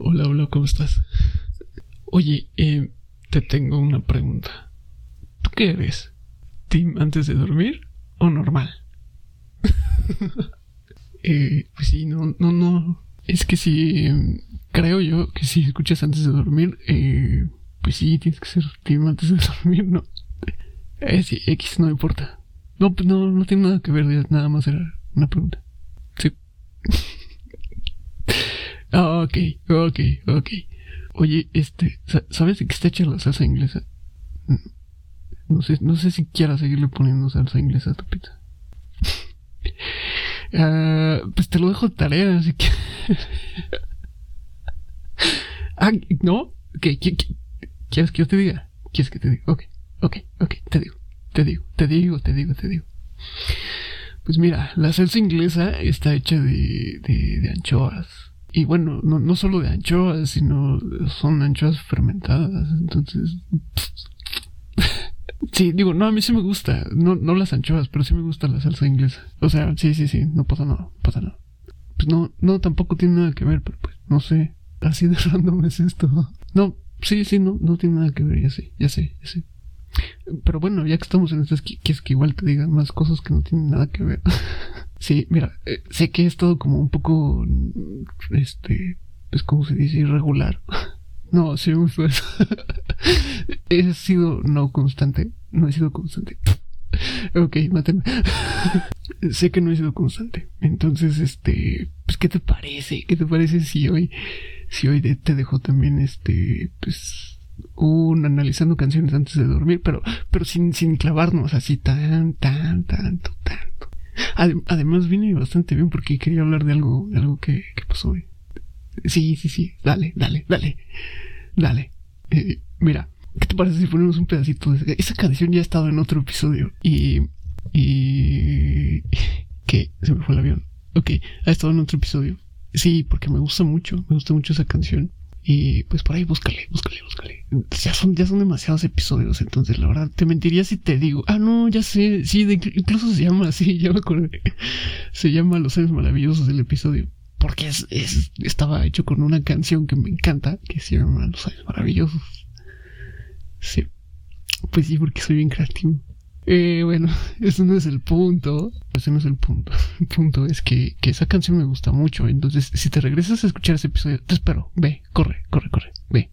Hola, hola, ¿cómo estás? Oye, eh, te tengo una pregunta. ¿Tú qué eres? ¿Team antes de dormir o normal? eh, pues sí, no, no, no. Es que sí, em, creo yo que si escuchas antes de dormir, eh, pues sí, tienes que ser team antes de dormir, ¿no? Eh, sí, X no importa. No, no, no tiene nada que ver, nada más era una pregunta. Sí. Ah, ok, ok, ok. Oye, este, ¿sabes de qué está hecha la salsa inglesa? No sé, no sé si quieras seguirle poniendo salsa inglesa a tu pizza. Ah, pues te lo dejo de tarea, así que. ah, ¿no? ¿Qué, quieres que yo te diga? ¿Quieres que te diga? Ok, ok, ok, te digo, te digo, te digo, te digo, te digo. Pues mira, la salsa inglesa está hecha de, de, de anchoas y bueno, no, no solo de anchoas, sino son anchoas fermentadas. Entonces... sí, digo, no, a mí sí me gusta. No, no las anchoas, pero sí me gusta la salsa inglesa. O sea, sí, sí, sí, no pasa nada, pasa nada. Pues no, no, tampoco tiene nada que ver, pero pues, no sé. Así de random es esto. No, sí, sí, no, no tiene nada que ver, ya sé, ya sé, ya sé. Pero bueno, ya que estamos en esto, es que, quieres que igual te diga más cosas que no tienen nada que ver. sí, mira, eh, sé que es todo como un poco, este, pues como se dice, irregular. no, sí me fue eso. He sido no constante, no he sido constante. ok, mátenme. sé que no he sido constante. Entonces, este, pues, ¿qué te parece? ¿Qué te parece si hoy, si hoy te dejo también, este, pues, un analizando canciones antes de dormir, pero, pero sin, sin clavarnos así tan, tan, tanto, tanto. Además vine bastante bien porque quería hablar de algo, de algo que, pasó hoy. Sí, sí, sí, dale, dale, dale, dale. Eh, mira, ¿qué te parece si ponemos un pedacito de esa canción? Ya ha estado en otro episodio y, y, que se me fue el avión. Ok, ha estado en otro episodio. Sí, porque me gusta mucho, me gusta mucho esa canción. Y pues por ahí búscale, búscale, búscale. Ya son, ya son demasiados episodios, entonces la verdad te mentiría si te digo, ah, no, ya sé, sí, incluso se llama así, ya me acordé. Se llama Los años maravillosos el episodio. Porque es, es, estaba hecho con una canción que me encanta, que se llama Los años maravillosos. Sí. Pues sí, porque soy bien creativo. Eh, bueno, ese no es el punto. Ese no es el punto. El punto es que, que, esa canción me gusta mucho. Entonces, si te regresas a escuchar ese episodio, te espero. Ve, corre, corre, corre. Ve.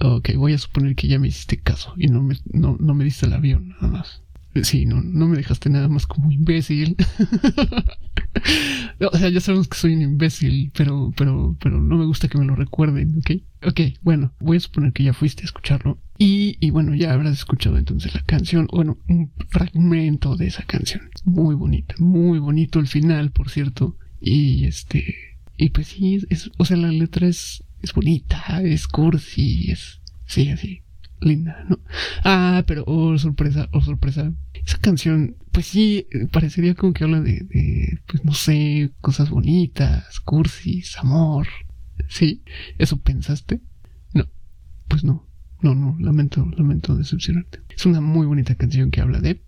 Ok, voy a suponer que ya me hiciste caso y no me, no, no me diste el avión, nada más. Sí, no, no me dejaste nada más como imbécil. o sea, ya sabemos que soy un imbécil, pero, pero, pero no me gusta que me lo recuerden, ¿ok? Ok, bueno, voy a suponer que ya fuiste a escucharlo. Y, bueno, ya habrás escuchado entonces la canción, bueno, un fragmento de esa canción. Muy bonita, muy bonito el final, por cierto. Y este, y pues sí, es, o sea, la letra es, bonita, es cursi, es, sí, así, linda, ¿no? Ah, pero, oh, sorpresa, oh, sorpresa. Esa canción, pues sí, parecería como que habla de, pues no sé, cosas bonitas, cursis, amor. ¿Sí? ¿Eso pensaste? No, pues no. No, no, lamento, lamento decepcionarte. Es una muy bonita canción que habla de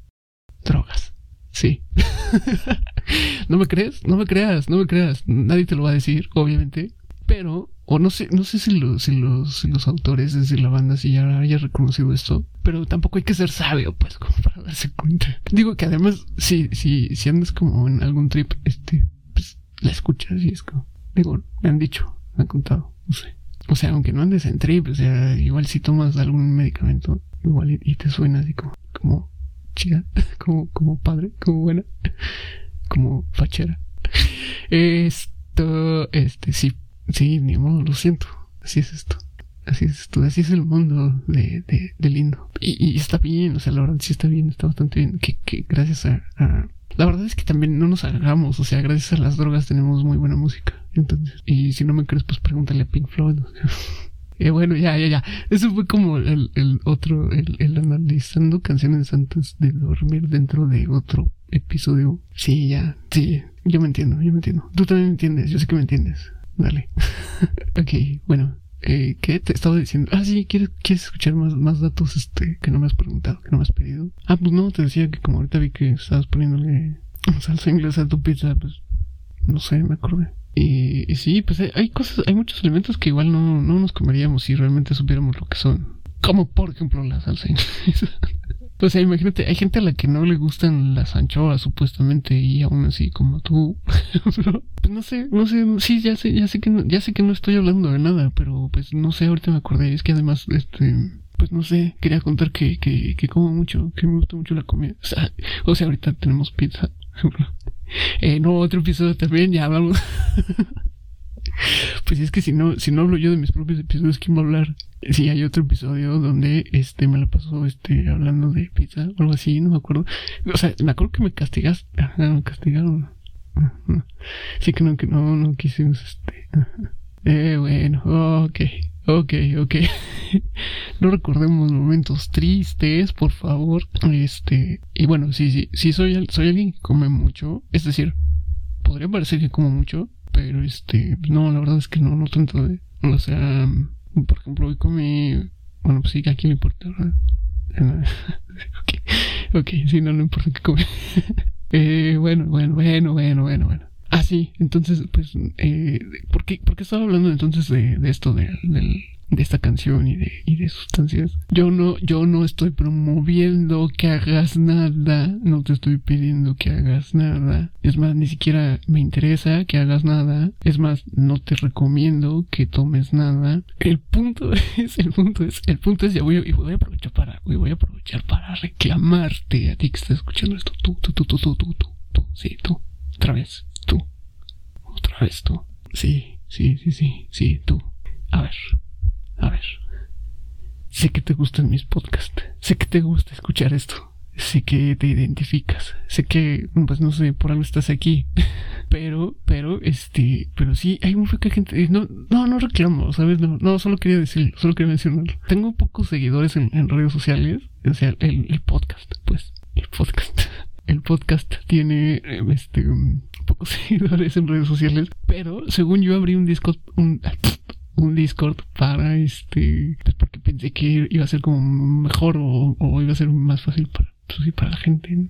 drogas. Sí. ¿No me crees? No me creas, no me creas. Nadie te lo va a decir, obviamente. Pero o no sé, no sé si, si, los, si los autores, es decir, la banda, si ya haya reconocido esto, pero tampoco hay que ser sabio, pues, como para darse cuenta. Digo que además, si, si, si andas como en algún trip, este, pues, la escuchas y es como, digo, me han dicho, me han contado, no sé. O sea, aunque no andes en trip, o sea, igual si tomas algún medicamento, igual y, te suena así como, como chica, como, como padre, como buena, como fachera. Esto, este, sí, Sí, ni modo, lo siento. Así es esto. Así es. Así es el mundo de, de, lindo. Y, está bien, o sea, la verdad sí está bien, está bastante bien. Que, que gracias a, La verdad es que también no nos hagamos, o sea, gracias a las drogas tenemos muy buena música. Entonces, y si no me crees, pues pregúntale a Pink Floyd. Y bueno, ya, ya, ya. Eso fue como el, el otro, el, el analizando canciones antes de dormir dentro de otro episodio. Sí, ya, sí. Yo me entiendo, yo me entiendo. Tú también me entiendes, yo sé que me entiendes. Dale. ok, bueno. Eh, ¿Qué te estaba diciendo? Ah, sí, ¿quieres, ¿quieres escuchar más, más datos este, que no me has preguntado, que no me has pedido? Ah, pues no, te decía que como ahorita vi que estabas poniéndole salsa inglesa a tu pizza, pues no sé, me acordé. Y, y sí, pues hay, hay cosas, hay muchos alimentos que igual no, no nos comeríamos si realmente supiéramos lo que son. Como por ejemplo la salsa inglesa. O sea, imagínate, hay gente a la que no le gustan las anchoas, supuestamente, y aún así, como tú. pues no sé, no sé, sí, ya sé, ya sé que no, ya sé que no estoy hablando de nada, pero pues no sé, ahorita me acordé, es que además, este, pues no sé, quería contar que, que, que como mucho, que me gusta mucho la comida. O sea, o sea ahorita tenemos pizza. eh, no, otro episodio también, ya hablamos. Pues es que si no, si no hablo yo de mis propios episodios, ¿quién va a hablar? Sí, hay otro episodio donde este me la pasó este hablando de pizza o algo así, no me acuerdo. O sea, me acuerdo que me castigas, me castigaron. Sí que no, que no, no quisimos este. Eh, bueno, ok, ok, ok. no recordemos momentos tristes, por favor. Este, y bueno, sí, sí, sí soy, soy alguien que come mucho. Es decir, podría parecer que como mucho, pero este, no, la verdad es que no, no tanto de, o sea, por ejemplo, hoy comí, bueno, pues sí, aquí me importa, ¿verdad? ok, ok, sí, no, no importa que come. eh, bueno, bueno, bueno, bueno, bueno, bueno. Ah, sí, entonces, pues, eh, ¿por qué, por qué estaba hablando entonces de, de esto de, del, de esta canción y de, y de sustancias. Yo no, yo no estoy promoviendo que hagas nada, no te estoy pidiendo que hagas nada. Es más, ni siquiera me interesa que hagas nada. Es más, no te recomiendo que tomes nada. El punto es, el punto es, el punto es, ya voy, y voy a aprovechar para, voy a aprovechar para reclamarte a ti que estás escuchando esto. Tú, tú, tú, tú, tú, tú, tú, tú, sí, tú. Otra vez, tú. Otra vez tú. Sí, sí, sí, sí, sí, tú. A ver, a ver, sé que te gustan mis podcasts, sé que te gusta escuchar esto, sé que te identificas, sé que, pues no sé, por algo estás aquí, pero, pero, este, pero sí, hay muy poca gente, no, no, no reclamo, ¿sabes? No, no, solo quería decirlo, solo quería mencionarlo. Tengo pocos seguidores en, redes sociales, o sea, el, podcast, pues, el podcast. El podcast tiene este pocos seguidores en redes sociales, pero según yo abrí un disco un un Discord para este pues porque pensé que iba a ser como mejor o, o iba a ser más fácil para pues para la gente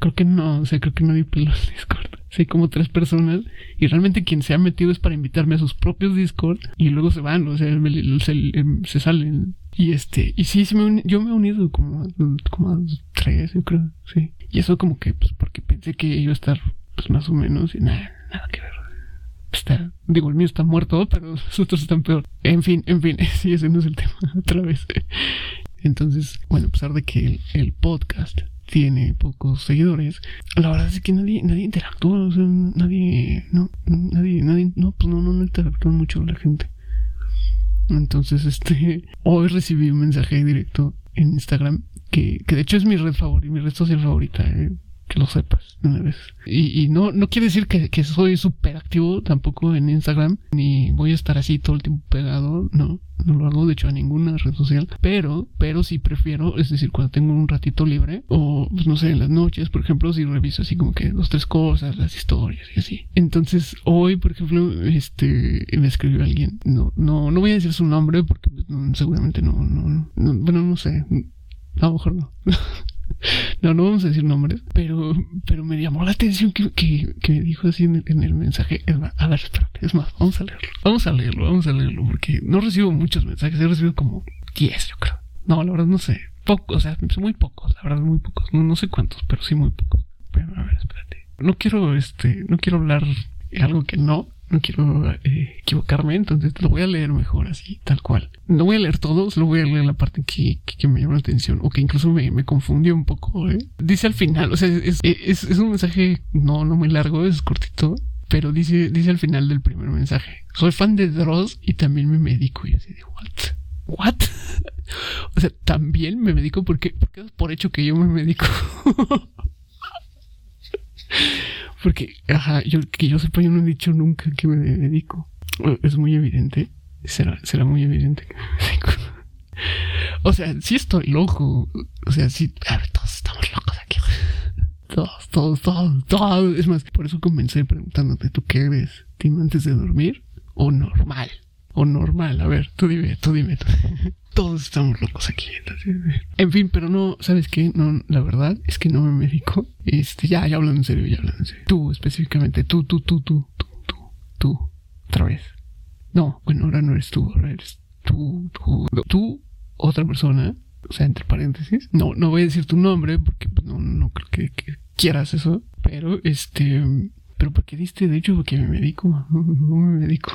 creo que no o sea creo que nadie peló el Discord. Hay como tres personas y realmente quien se ha metido es para invitarme a sus propios Discord y luego se van o sea se, salen. Y este y sí, me yo me he unido como como a tres yo creo sí. Y eso como que pues porque pensé que iba a estar pues más o menos y nada nada que ver está, digo, el mío está muerto, pero los otros están peor. En fin, en fin, sí, ese no es el tema, otra vez. Entonces, bueno, a pesar de que el, podcast tiene pocos seguidores, la verdad es que nadie, nadie interactúa, o sea, nadie, no, nadie, nadie, no, pues no, no, no interactúa mucho la gente. Entonces, este, hoy recibí un mensaje directo en Instagram que, que de hecho es mi red favorita, mi red social favorita. Eh que lo sepas una. Y, y no, no quiere decir que, que soy súper activo tampoco en Instagram, ni voy a estar así todo el tiempo pegado, no, no lo hago de hecho a ninguna red social, pero, pero sí prefiero, es decir, cuando tengo un ratito libre, o pues no sé, en las noches, por ejemplo, si reviso así como que dos, tres cosas, las historias y así. Entonces, hoy, por ejemplo, este, me escribió alguien, no, no, no voy a decir su nombre porque pues, seguramente no, no, no, bueno, no sé, a lo mejor no. No, no vamos a decir nombres, pero, pero me llamó la atención que, que, que me dijo así en el, mensaje. Es más, a ver, espérate, es más, vamos a leerlo. Vamos a leerlo, vamos a leerlo, porque no recibo muchos mensajes, he recibido como 10, yo creo. No, la verdad no sé. Pocos, o sea, muy pocos, la verdad muy pocos. No, no sé cuántos, pero sí muy pocos. Pero a ver, espérate. No quiero, este, no quiero hablar algo que no, no quiero eh, equivocarme, entonces lo voy a leer mejor así, tal cual. No voy a leer todo, solo voy a leer la parte que, que, me llama la atención o que incluso me, me confundió un poco. ¿eh? Dice al final, o sea, es, es, es, un mensaje no, no muy largo, es cortito, pero dice, dice al final del primer mensaje, soy fan de Dross y también me medico. Y así de, ¿what? ¿What? o sea, también me medico porque, es por hecho que yo me medico. Porque, ajá, yo, que yo sepa, yo no he dicho nunca que me dedico. Es muy evidente. Será, será muy evidente que me dedico. O sea, sí estoy loco. O sea, sí, todos estamos locos aquí. Todos, todos, todos, todos. Es más, por eso comencé preguntándote, ¿tú qué eres? ¿Team antes de dormir o normal? O normal, a ver, tú dime, tú dime. Tú todos estamos locos aquí. En fin, pero no, ¿sabes qué? No, la verdad es que no me medico. Este, ya, ya hablando en serio, ya hablando en serio. Tú, específicamente, tú, tú, tú, tú, tú, tú, tú, otra vez. No, bueno, ahora no eres tú, ahora eres tú, tú, tú, otra persona, o sea, entre paréntesis. No, no voy a decir tu nombre porque pues, no, no creo que, que quieras eso, pero este, pero porque diste, de hecho, porque me medico, no, me medico.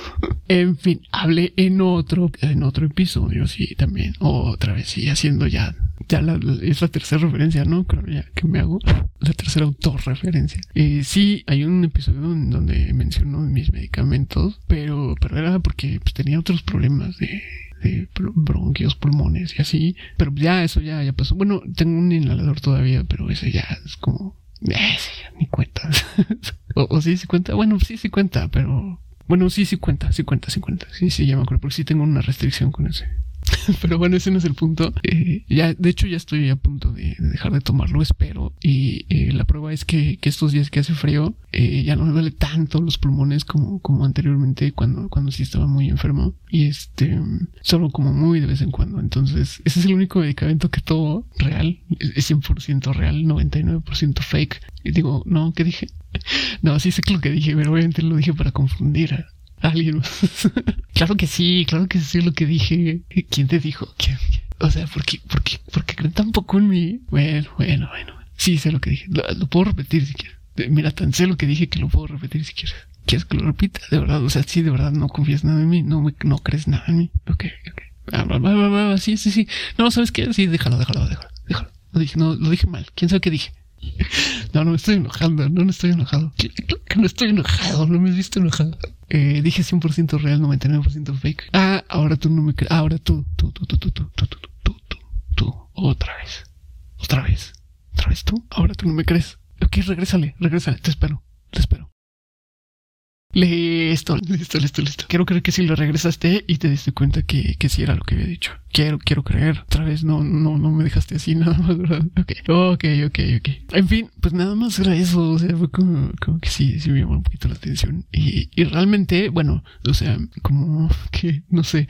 en fin, hablé en otro, en otro episodio, sí, también, otra vez, sí, haciendo ya, ya es la tercera referencia, ¿no? Creo ya que me hago la tercera autorreferencia. Eh, sí, hay un episodio donde menciono mis medicamentos, pero, pero era porque pues, tenía otros problemas de, de bronquios, pulmones y así. Pero ya eso ya, ya pasó. Bueno, tengo un inhalador todavía, pero ese ya es como eh, ni cuenta. o, sí, sí cuenta. Bueno, sí, sí cuenta, pero. Bueno, sí, sí cuenta, sí cuenta, sí cuenta. Sí, sí, ya me acuerdo, porque sí tengo una restricción con ese. Pero bueno, ese no es el punto. Eh, ya, de hecho, ya estoy a punto de, dejar de tomarlo, espero. Y eh, la prueba es que, que, estos días que hace frío, eh, ya no me duele tanto los pulmones como, como anteriormente cuando, cuando sí estaba muy enfermo. Y este, solo como muy de vez en cuando. Entonces, ese es el único medicamento que todo real. Es 100% real, 99% fake. Y digo, no, ¿qué dije? No, sí sé lo que dije, pero obviamente lo dije para confundir alguien claro que sí, claro que sí lo que dije. ¿Quién te dijo? O sea, ¿por qué, por, qué, ¿por creen tan poco en mí? Bueno, bueno, bueno. Sí, sé lo que dije. Lo, puedo repetir si quieres. Mira, tan sé lo que dije que lo puedo repetir si quieres. ¿Quieres que lo repita? De verdad, o sea, sí, de verdad no confías nada en mí, no, no crees nada en mí. Ok, ok. Ah, sí, sí, sí. No, ¿sabes qué? Sí, déjalo, déjalo, déjalo. déjalo. Lo dije, no, lo dije mal. ¿Quién sabe qué dije? No, no me estoy enojando, no, no estoy enojado. Que no estoy enojado, no me has visto enojado. Eh, dije 100% real, 99% fake. Ah, ahora tú no me crees. ahora tú, tú, tú, tú, tú, tú, tú, tú, tú, tú, tú, otra vez. Otra vez. Otra vez tú. Ahora tú no me crees. Ok, regrésale, regrésale, te espero, te espero. Listo, listo, listo, listo. Quiero creer que si lo regresaste y te diste cuenta que, que sí era lo que había dicho. Quiero, quiero creer. Otra vez no, no, no me dejaste así nada más, ¿verdad? Ok, ok, ok, ok. En fin, pues nada más era eso. O sea, fue como, como que sí, sí me llamó un poquito la atención. Y, y realmente, bueno, o sea, como que, no sé,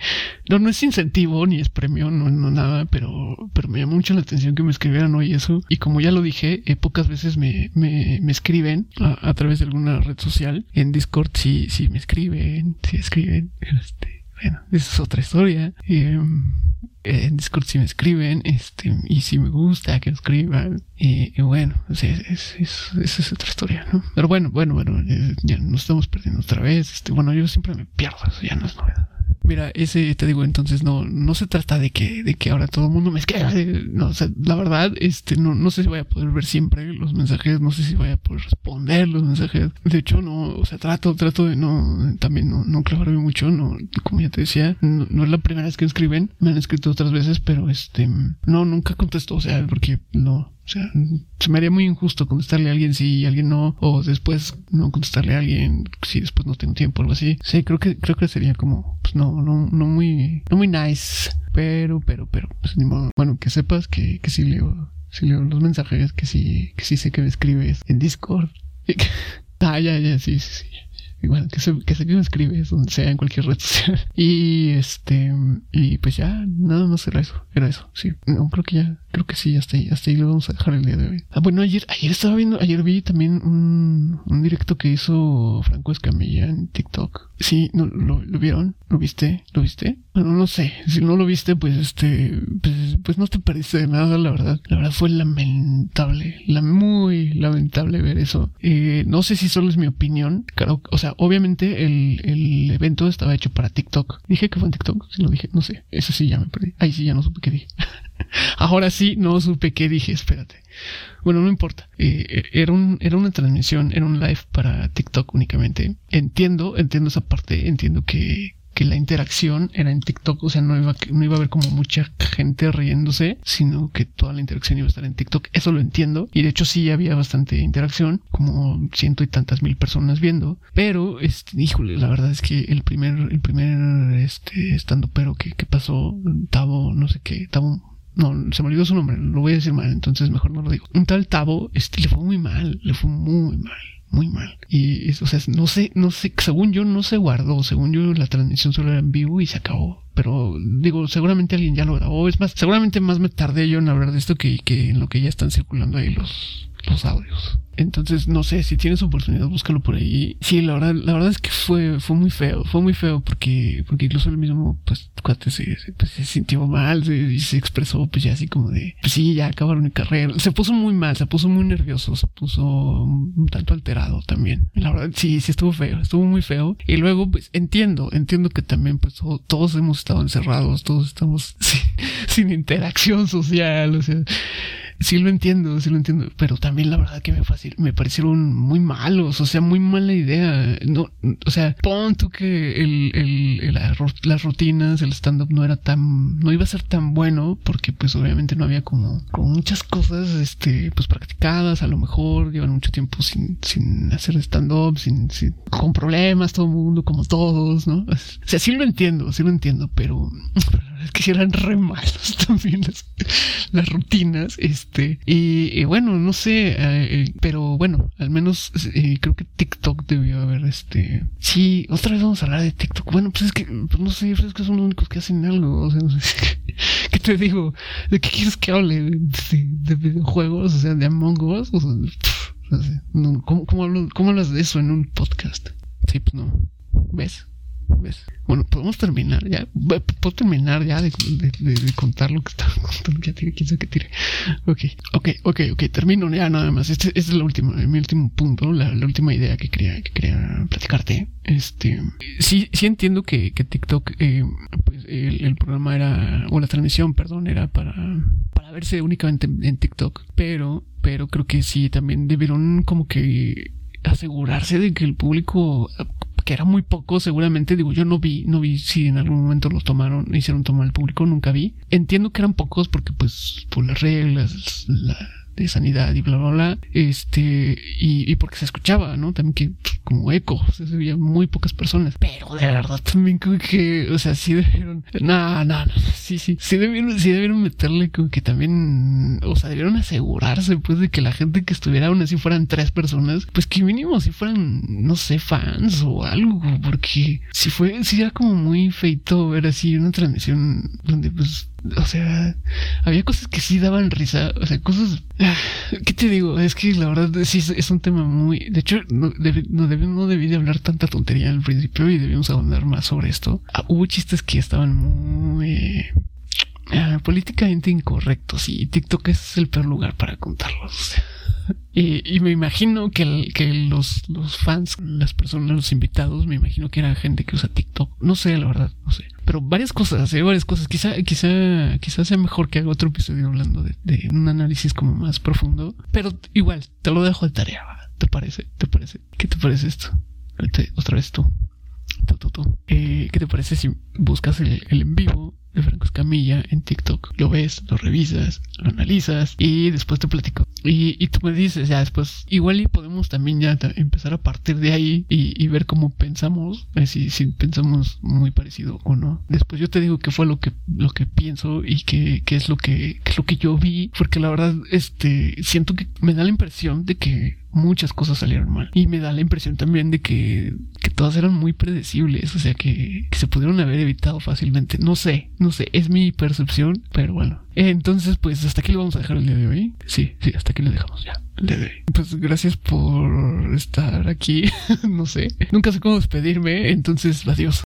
no, no es incentivo ni es premio, no, no nada, pero, pero me llamó mucho la atención que me escribieran hoy eso. Y como ya lo dije, eh, pocas veces me, me, me escriben a, a través de alguna red social en Discord si, si me escriben, si escriben, este, bueno, esa es otra historia. Em, en Discord si me escriben, este, y si me gusta que escriban, y, bueno, o es, es, esa es otra historia, ¿no? Pero bueno, bueno, bueno, eh, ya nos estamos perdiendo otra vez, este, bueno, yo siempre me pierdo, eso ya no es novedad. Mira, ese te digo, entonces no, no se trata de que, de que ahora todo el mundo me escriba. No, o sea, la verdad, este, no, no sé si voy a poder ver siempre los mensajes, no sé si voy a poder responder los mensajes. De hecho, no, o sea, trato, trato de no, también no, no clavarme mucho, no, como ya te decía, no, es la primera vez que escriben, me han escrito otras veces, pero este, no, nunca contesto, o sea, porque no, o sea, se me haría muy injusto contestarle a alguien si alguien no, o después no contestarle a alguien si después no tengo tiempo o algo así. Sí, creo que, creo que sería como, pues no, no, no muy, no muy nice. Pero, pero, pero, pues ni modo. Bueno, que sepas que, que sí leo, sí leo los mensajes, que sí, que sí sé que me escribes en Discord. ah, ya, ya, sí, sí, sí igual que se, que se me escribes donde sea en cualquier red social. Y este y pues ya nada más era eso era eso sí. No creo que ya creo que sí hasta ahí hasta ahí lo vamos a dejar el día de hoy. Ah bueno ayer ayer estaba viendo ayer vi también un, un directo que hizo Franco Escamilla en TikTok sí no lo, vieron lo viste lo viste bueno no sé si no lo viste pues este pues, pues no te perdiste de nada la verdad la verdad fue lamentable la muy lamentable ver eso eh, no sé si solo es mi opinión claro o sea obviamente el, el evento estaba hecho para TikTok. Dije que fue en TikTok, si lo dije, no sé. Eso sí ya me perdí. Ahí sí ya no supe qué dije. Ahora sí no supe qué dije, espérate. Bueno, no importa. Eh, era, un, era una transmisión, era un live para TikTok únicamente. Entiendo, entiendo esa parte, entiendo que, que la interacción era en TikTok, o sea, no iba, no iba a haber como mucha gente riéndose, sino que toda la interacción iba a estar en TikTok. Eso lo entiendo. Y de hecho sí había bastante interacción, como ciento y tantas mil personas viendo. Pero, este, híjole, la verdad es que el primer, el primer, este, estando pero que, que pasó, Tavo, no sé qué, Tavo, no, se me olvidó su nombre, lo voy a decir mal, entonces mejor no lo digo. Un tal Tavo, este, le fue muy mal, le fue muy mal muy mal. Y, o sea, no sé, no sé, según yo no se guardó, según yo la transmisión solo era en vivo y se acabó. Pero digo, seguramente alguien ya lo grabó. Es más, seguramente más me tardé yo en hablar de esto que, que en lo que ya están circulando ahí los, los audios. Entonces, no sé, si tienes oportunidad, búscalo por ahí. Sí, la verdad, la verdad es que fue, fue muy feo, fue muy feo porque, porque incluso el mismo, pues, cuate se, se, pues, se sintió mal y se, expresó, pues, ya así como de, pues sí, ya acabaron mi carrera. Se puso muy mal, se puso muy nervioso, se puso un tanto alterado también. La verdad, sí, sí estuvo feo, estuvo muy feo. Y luego, pues, entiendo, entiendo que también, pues, todos hemos estado encerrados, todos estamos sin, sin interacción social, o sea, sí lo entiendo, sí lo entiendo, pero también la verdad que me, fácil, me parecieron muy malos, o sea, muy mala idea. No, o sea, pon tú que el, el, las rutinas, el stand-up no era tan, no iba a ser tan bueno, porque pues obviamente no había como, como muchas cosas, este, pues practicadas, a lo mejor llevan mucho tiempo sin, sin hacer stand-up, sin, sin, con problemas, todo el mundo, como todos, ¿no? O sea, sí lo entiendo, sí lo entiendo, pero que eran re malos también las, rutinas, este, y, bueno, no sé, eh, eh, pero bueno, al menos eh, creo que TikTok debió haber, este, sí, otra vez vamos a hablar de TikTok, bueno, pues es que, pues no sé, es que son los únicos que hacen algo, o sea, no sé, ¿qué te digo? ¿De qué quieres que hable? ¿De, videojuegos? O sea, de Among Us, o sea, ¿cómo, cómo, ¿cómo hablas de eso en un podcast? Sí, pues no, ¿ves? Bueno, podemos terminar ya. Puedo terminar ya de, contar lo que estaba contando. Ya tiene quien que tire. Ok, ok, ok, ok. Termino ya nada más. Este, este es el último, mi último punto, la, última idea que quería, que quería platicarte. Este, sí, sí entiendo que, que TikTok, eh, pues el, programa era, o la transmisión, perdón, era para, para verse únicamente en TikTok. Pero, pero creo que sí también debieron como que asegurarse de que el público que era muy poco, seguramente, digo, yo no vi, no vi si en algún momento los tomaron, hicieron tomar al público, nunca vi. Entiendo que eran pocos porque pues por las reglas, la, de sanidad y bla, bla, bla, este, y, y porque se escuchaba, ¿no? También que pues, como eco, se veía muy pocas personas, pero de verdad también como que, o sea, sí debieron, no, no, no, sí, sí, sí debieron, sí debieron meterle como que también, o sea, debieron asegurarse pues de que la gente que estuviera aún así fueran tres personas, pues que mínimo si fueran, no sé, fans o algo, porque si fue, si era como muy feito ver así una transmisión donde pues o sea, había cosas que sí daban risa, o sea, cosas... ¿Qué te digo? Es que la verdad sí es, un tema muy... De hecho, no, no, debí de hablar tanta tontería al principio y debíamos hablar más sobre esto. Ah, hubo chistes que estaban muy... Ah, políticamente incorrectos y TikTok es el peor lugar para contarlos. Y, me imagino que, los, fans, las personas, los invitados, me imagino que era gente que usa TikTok. No sé, la verdad, no sé. Pero varias cosas, ¿eh? varias cosas. Quizá, quizá, quizá sea mejor que haga otro episodio hablando de, un análisis como más profundo. Pero igual, te lo dejo de tarea. ¿Te parece? ¿Te parece? ¿Qué te parece esto? Otra vez tú. Eh, ¿Qué te parece si buscas el, el en vivo de Franco Escamilla en TikTok. Lo ves, lo revisas, lo analizas y después te platico. Y, y tú me dices, ya después, igual y podemos también ya empezar a partir de ahí y, ver cómo pensamos, eh, si, si, pensamos muy parecido o no. Después yo te digo qué fue lo que, lo que pienso y qué, qué es lo que, qué es lo que yo vi, porque la verdad, este, siento que me da la impresión de que muchas cosas salieron mal. Y me da la impresión también de que, que todas eran muy predecibles, o sea, que, se pudieron haber evitado fácilmente. No sé, no sé, es mi percepción, pero bueno. Entonces, pues hasta aquí lo vamos a dejar el día de hoy. Sí, sí, hasta aquí lo dejamos ya. De hoy. Pues gracias por estar aquí. no sé, nunca sé cómo despedirme, entonces adiós.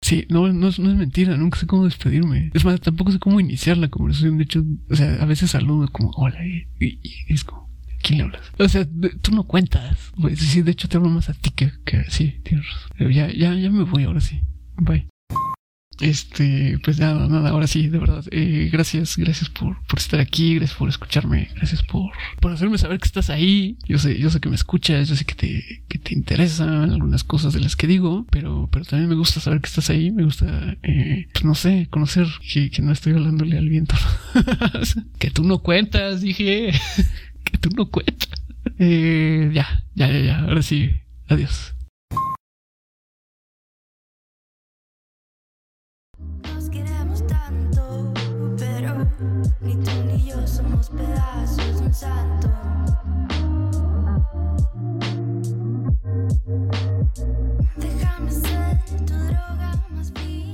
Sí, no, no es, no es mentira, nunca sé cómo despedirme. Es más, tampoco sé cómo iniciar la conversación. De hecho, o sea, a veces saludo como hola y es como quién le hablas? O sea, tú no cuentas. Sí, de hecho te hablo más a ti que, que sí, tienes Ya, ya, ya me voy ahora sí. Bye. Este, pues nada, nada, ahora sí, de verdad. Eh, gracias, gracias por, por estar aquí, gracias por escucharme, gracias por, por hacerme saber que estás ahí. Yo sé, yo sé que me escuchas, yo sé que te, que te interesan algunas cosas de las que digo, pero, pero también me gusta saber que estás ahí, me gusta, eh, pues no sé, conocer que, que no estoy hablándole al viento. que tú no cuentas, dije que tú no cuentas. Eh, ya, ya, ya, ya. Ahora sí. Adiós. Nos queremos tanto, pero ni tú ni yo somos pedazos de un santo. Déjame ser tu droga más bien.